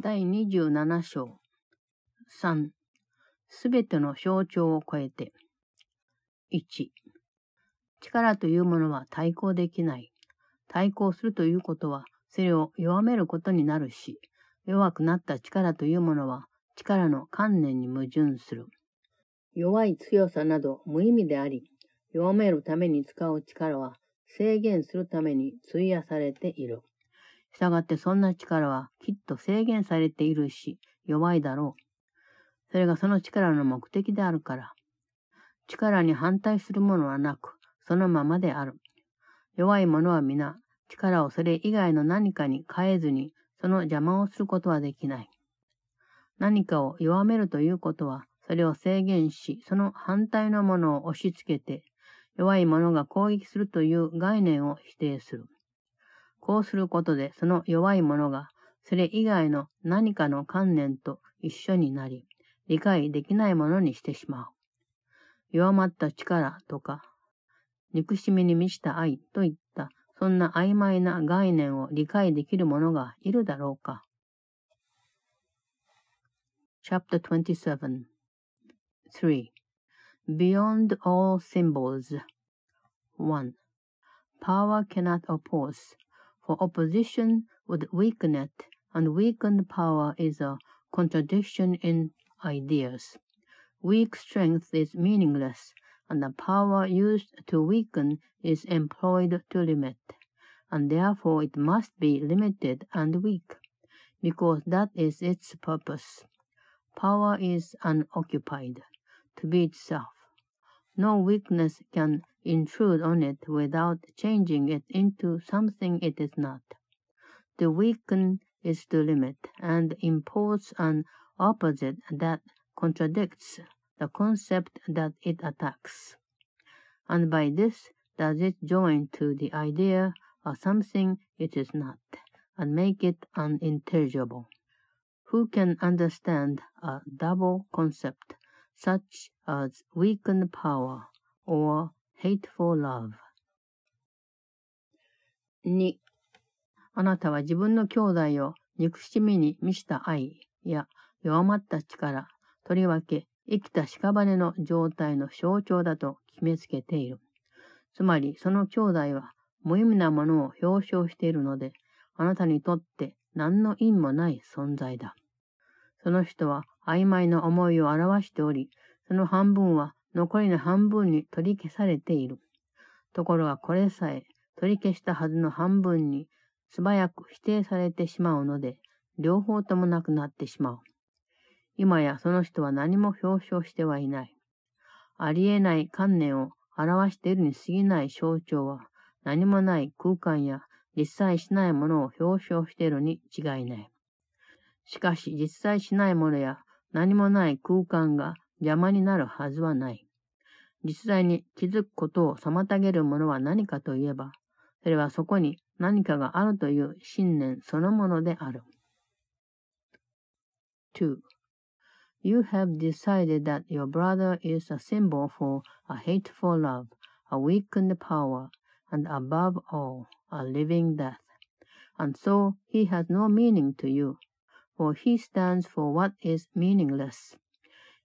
第27章3すべての象徴を超えて1力というものは対抗できない。対抗するということはそれを弱めることになるし、弱くなった力というものは力の観念に矛盾する。弱い強さなど無意味であり、弱めるために使う力は制限するために費やされている。したがってそんな力はきっと制限されているし、弱いだろう。それがその力の目的であるから。力に反対するものはなく、そのままである。弱い者は皆、力をそれ以外の何かに変えずに、その邪魔をすることはできない。何かを弱めるということは、それを制限し、その反対のものを押し付けて、弱い者が攻撃するという概念を否定する。こうすることで、その弱い者が、それ以外の何かの観念と一緒になり、理解できないものにしてしまう。弱まった力とか、憎しみに満ちた愛といった、そんな曖昧な概念を理解できる者がいるだろうか。Chapter 27 3. Beyond all symbols 1. Power cannot oppose, for opposition would weaken it, and weakened power is a contradiction in ideas. Weak strength is meaningless, and the power used to weaken is employed to limit, and therefore it must be limited and weak, because that is its purpose. Power is unoccupied, to be itself. No weakness can intrude on it without changing it into something it is not. To weaken is to limit and impose an opposite that contradicts the concept that it attacks. And by this does it join to the idea of something it is not, and make it unintelligible. Who can understand a double concept such as weakened power or hateful love? 2. あなたは自分の兄弟を憎しみに満ちた愛や弱まった力、とりわけ生きた屍の状態の象徴だと決めつけている。つまり、その兄弟は無意味なものを表彰しているので、あなたにとって何の意味もない存在だ。その人は曖昧な思いを表しており、その半分は残りの半分に取り消されている。ところがこれさえ取り消したはずの半分に素早く否定されてしまうので、両方ともなくなってしまう。今やその人は何も表彰してはいない。ありえない観念を表しているに過ぎない象徴は、何もない空間や実際しないものを表彰しているに違いない。しかし実際しないものや何もない空間が邪魔になるはずはない。実際に気づくことを妨げるものは何かといえば、それはそこに何かがあるという信念そのものである。2. You have decided that your brother is a symbol for a hateful love, a weakened power, and above all, a living death. And so he has no meaning to you, for he stands for what is meaningless.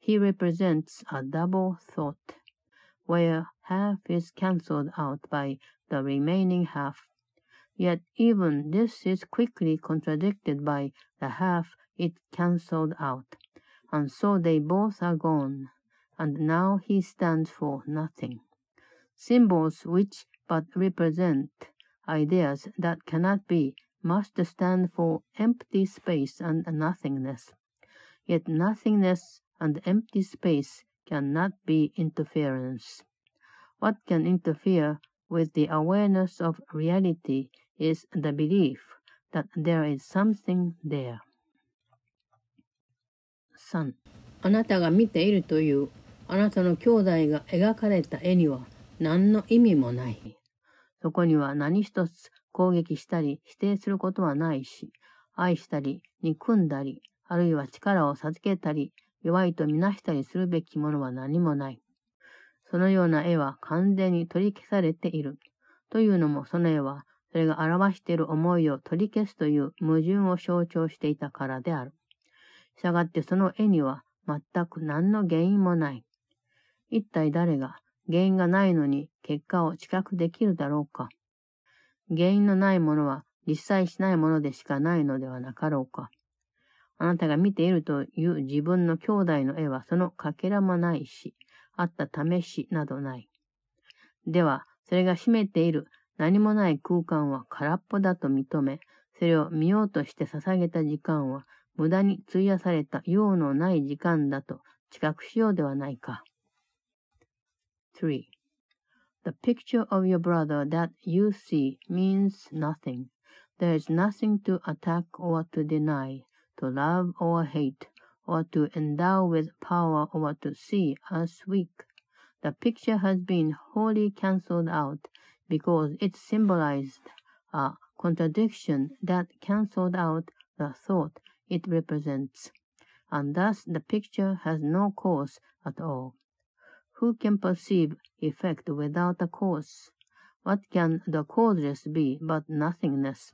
He represents a double thought, where half is cancelled out by the remaining half. Yet even this is quickly contradicted by the half it cancelled out and so they both are gone, and now he stands for nothing. Symbols which but represent ideas that cannot be must stand for empty space and nothingness. Yet nothingness and empty space cannot be interference. What can interfere with the awareness of reality is the belief that there is something there. 3あなたが見ているというあなたの兄弟が描かれた絵には何の意味もない。そこには何一つ攻撃したり否定することはないし、愛したり憎んだり、あるいは力を授けたり、弱いとみなしたりするべきものは何もない。そのような絵は完全に取り消されている。というのもその絵はそれが表している思いを取り消すという矛盾を象徴していたからである。したがってその絵には全く何の原因もない。一体誰が原因がないのに結果を知覚できるだろうか。原因のないものは実際しないものでしかないのではなかろうか。あなたが見ているという自分の兄弟の絵はそのかけらもないし、あった試しなどない。では、それが占めている何もない空間は空っぽだと認め、それを見ようとして捧げた時間は無駄に費やされた用のない時間だと知覚しようではないか。3. The picture of your brother that you see means nothing. There is nothing to attack or to deny. To love or hate, or to endow with power or to see as weak. The picture has been wholly cancelled out because it symbolized a contradiction that cancelled out the thought it represents, and thus the picture has no cause at all. Who can perceive effect without a cause? What can the causeless be but nothingness?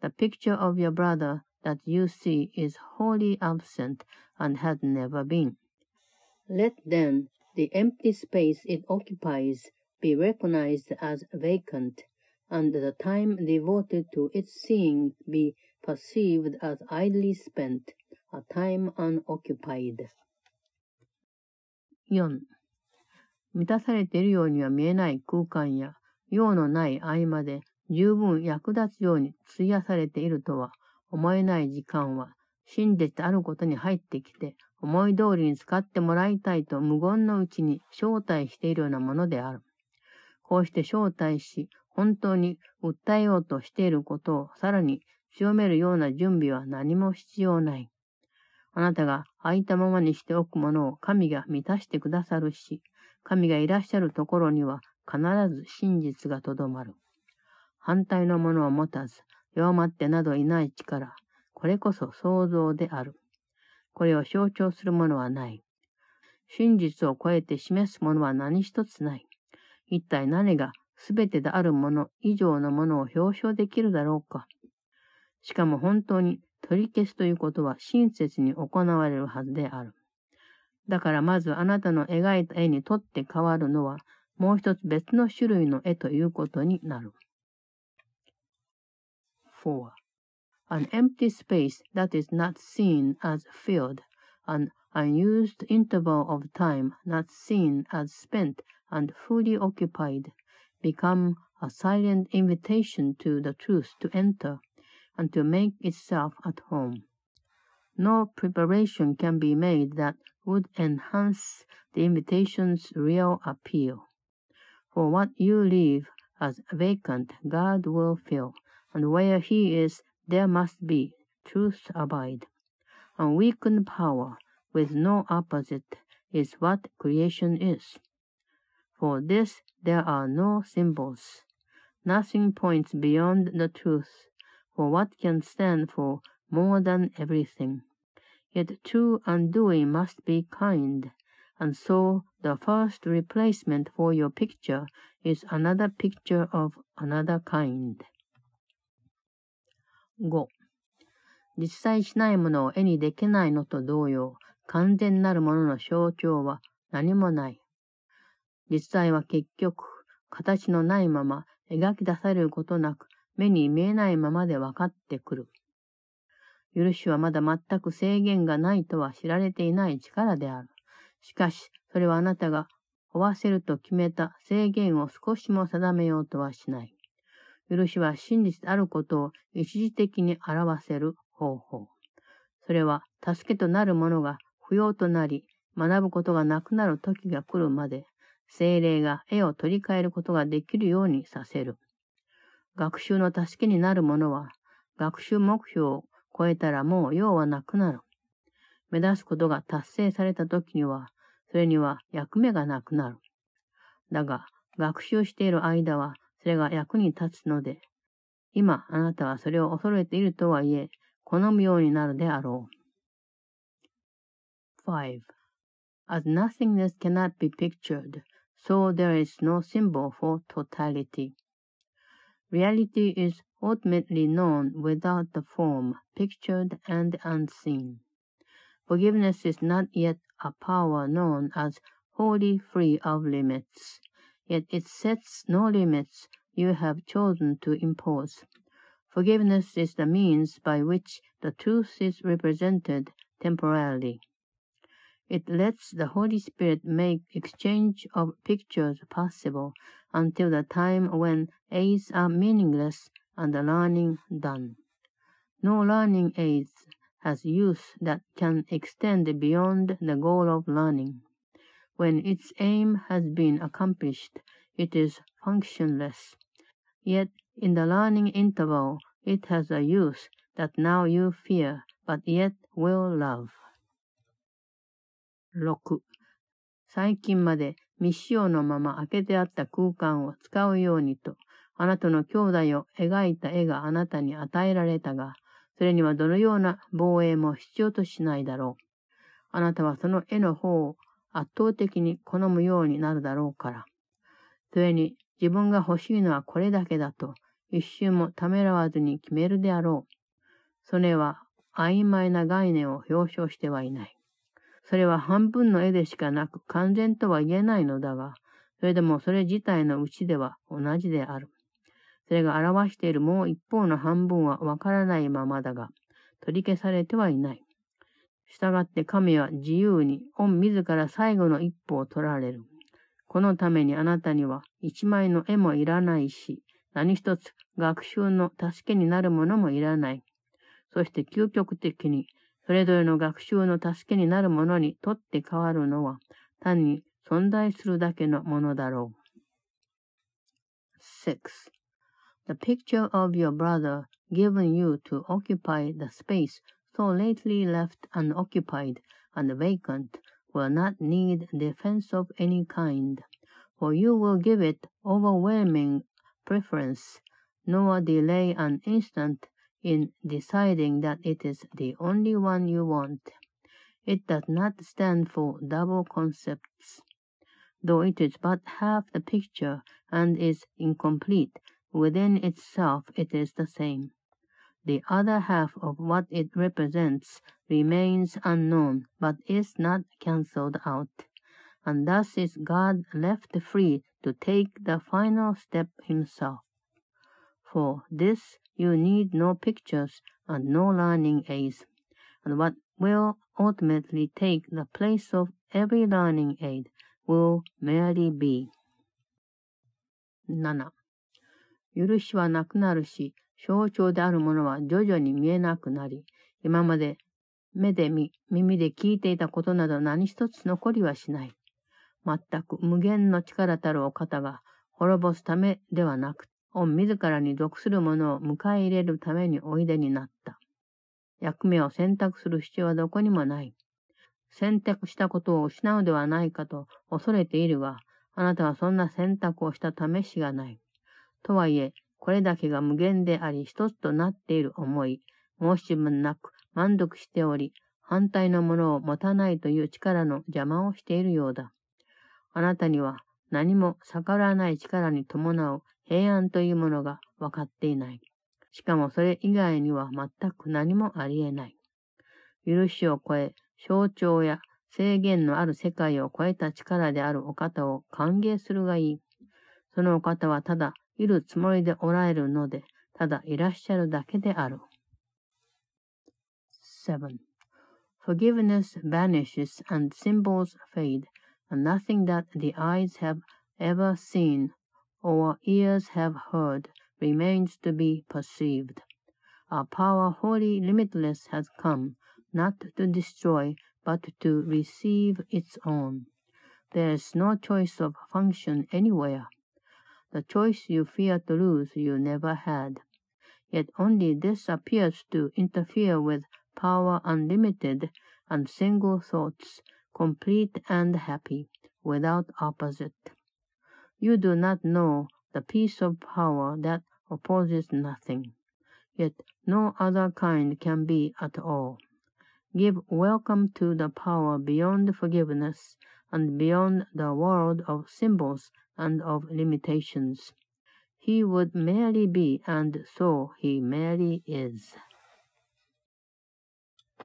The picture of your brother that you see is wholly absent and has never been. Let then the empty space it occupies be recognized as vacant, and the time devoted to its seeing be perceived as idly spent, a time unoccupied. 4. 満たされているようには見えない空間や用のない合間で十分役立つように費やされているとは 思えない時間は、真実であることに入ってきて、思い通りに使ってもらいたいと無言のうちに招待しているようなものである。こうして招待し、本当に訴えようとしていることをさらに強めるような準備は何も必要ない。あなたが空いたままにしておくものを神が満たしてくださるし、神がいらっしゃるところには必ず真実がとどまる。反対のものを持たず、弱まってなどいない力、これこそ創造である。これを象徴するものはない。真実を超えて示すものは何一つない。一体何が全てであるもの以上のものを表彰できるだろうか。しかも本当に取り消すということは親切に行われるはずである。だからまずあなたの描いた絵にとって変わるのはもう一つ別の種類の絵ということになる。4. An empty space that is not seen as filled, an unused interval of time not seen as spent and fully occupied, become a silent invitation to the truth to enter and to make itself at home. No preparation can be made that would enhance the invitation's real appeal. For what you leave as vacant, God will fill, and where he is, there must be truth abide. Unweakened power, with no opposite, is what creation is. For this there are no symbols. Nothing points beyond the truth, for what can stand for more than everything. Yet true undoing must be kind, and so the first replacement for your picture is another picture of another kind. 5. 実際しないものを絵にできないのと同様、完全なるものの象徴は何もない。実際は結局、形のないまま描き出されることなく、目に見えないままで分かってくる。許しはまだ全く制限がないとは知られていない力である。しかし、それはあなたが負わせると決めた制限を少しも定めようとはしない。許しは真実であることを一時的に表せる方法。それは助けとなるものが不要となり、学ぶことがなくなる時が来るまで、精霊が絵を取り替えることができるようにさせる。学習の助けになるものは、学習目標を超えたらもう用はなくなる。目指すことが達成された時には、それには役目がなくなる。だが、学習している間は、それが役に立つので、今あなたはそれを恐れているとはいえ、好むようになるであろう。5. As nothingness cannot be pictured, so there is no symbol for totality. Reality is ultimately known without the form, pictured and unseen. Forgiveness is not yet a power known as wholly free of limits, yet it sets no limits you have chosen to impose. Forgiveness is the means by which the truth is represented temporarily. It lets the Holy Spirit make exchange of pictures possible until the time when aids are meaningless and the learning done. No learning aids has use that can extend beyond the goal of learning. When its aim has been accomplished, it is functionless. Yet in the learning interval, it has a use that now you fear, but yet will love. 6. 最近まで未使用のまま開けてあった空間を使うようにと、あなたの兄弟を描いた絵があなたに与えられたが、それにはどのような防衛も必要としないだろう。あなたはその絵の方を圧倒的に好むようになるだろうから。それに自分が欲しいのはこれだけだと一瞬もためらわずに決めるであろう。それは曖昧な概念を表彰してはいない。それは半分の絵でしかなく完全とは言えないのだが、それでもそれ自体のうちでは同じである。それが表しているもう一方の半分はわからないままだが、取り消されてはいない。したがって神は自由に御自ら最後の一歩を取られる。このためにあなたには一枚の絵もいらないし、何一つ学習の助けになるものもいらない。そして究極的にそれぞれの学習の助けになるものにとって変わるのは、単に存在するだけのものだろう。6. The picture of your brother given you to occupy the space so lately left unoccupied and vacant will not need defense of any kind, for you will give it overwhelming preference, nor delay an instant in deciding that it is the only one you want. It does not stand for double concepts. Though it is but half the picture and is incomplete, within itself it is the same. The other half of what it represents remains unknown, but is not cancelled out. And thus is God left free to take the final step himself. For this you need no pictures and no learning aids, and what will ultimately take the place of every learning aid will merely be. 7. 許しはなくなるし、 象徴であるものは徐々に見えなくなり、今まで目で見、耳で聞いていたことなど何一つ残りはしない。全く無限の力たるお方が滅ぼすためではなく、御自らに属する者を迎え入れるためにおいでになった。役目を選択する必要はどこにもない。選択したことを失うではないかと恐れているが、あなたはそんな選択をした試しがない。とはいえ、これだけが無限であり一つとなっている思い、申し分なく満足しており、反対のものを持たないという力の邪魔をしているようだ。あなたには何も逆らわない力に伴う平安というものが分かっていない。しかもそれ以外には全く何もありえない。許しを超え、象徴や制限のある世界を超えた力であるお方を歓迎するがいい。そのお方はただいるつもりでおられるので、ただいらっしゃるだけである。7. Forgiveness vanishes and symbols fade, and nothing that the eyes have ever seen or ears have heard remains to be perceived. Our power wholly limitless has come, not to destroy, but to receive its own. There is no choice of function anywhere. The choice you fear to lose you never had. Yet only this appears to interfere with power unlimited and single thoughts, complete and happy, without opposite. You do not know the peace of power that opposes nothing, yet no other kind can be at all. Give welcome to the power beyond forgiveness and beyond the world of symbols and of limitations. he would merely be, and so he merely is.